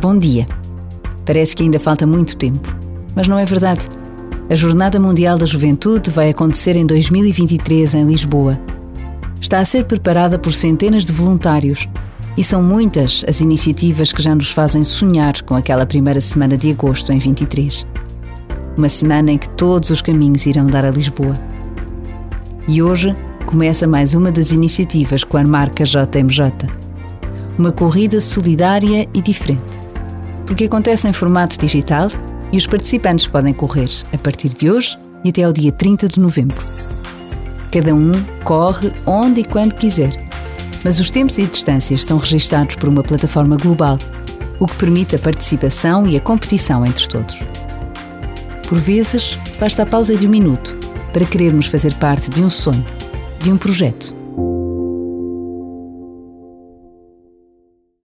Bom dia. Parece que ainda falta muito tempo, mas não é verdade. A Jornada Mundial da Juventude vai acontecer em 2023 em Lisboa. Está a ser preparada por centenas de voluntários e são muitas as iniciativas que já nos fazem sonhar com aquela primeira semana de agosto em 23. Uma semana em que todos os caminhos irão dar a Lisboa. E hoje começa mais uma das iniciativas com a marca JMJ. Uma corrida solidária e diferente porque acontece em formato digital e os participantes podem correr a partir de hoje e até ao dia 30 de novembro. Cada um corre onde e quando quiser, mas os tempos e distâncias são registados por uma plataforma global, o que permite a participação e a competição entre todos. Por vezes, basta a pausa de um minuto para querermos fazer parte de um sonho, de um projeto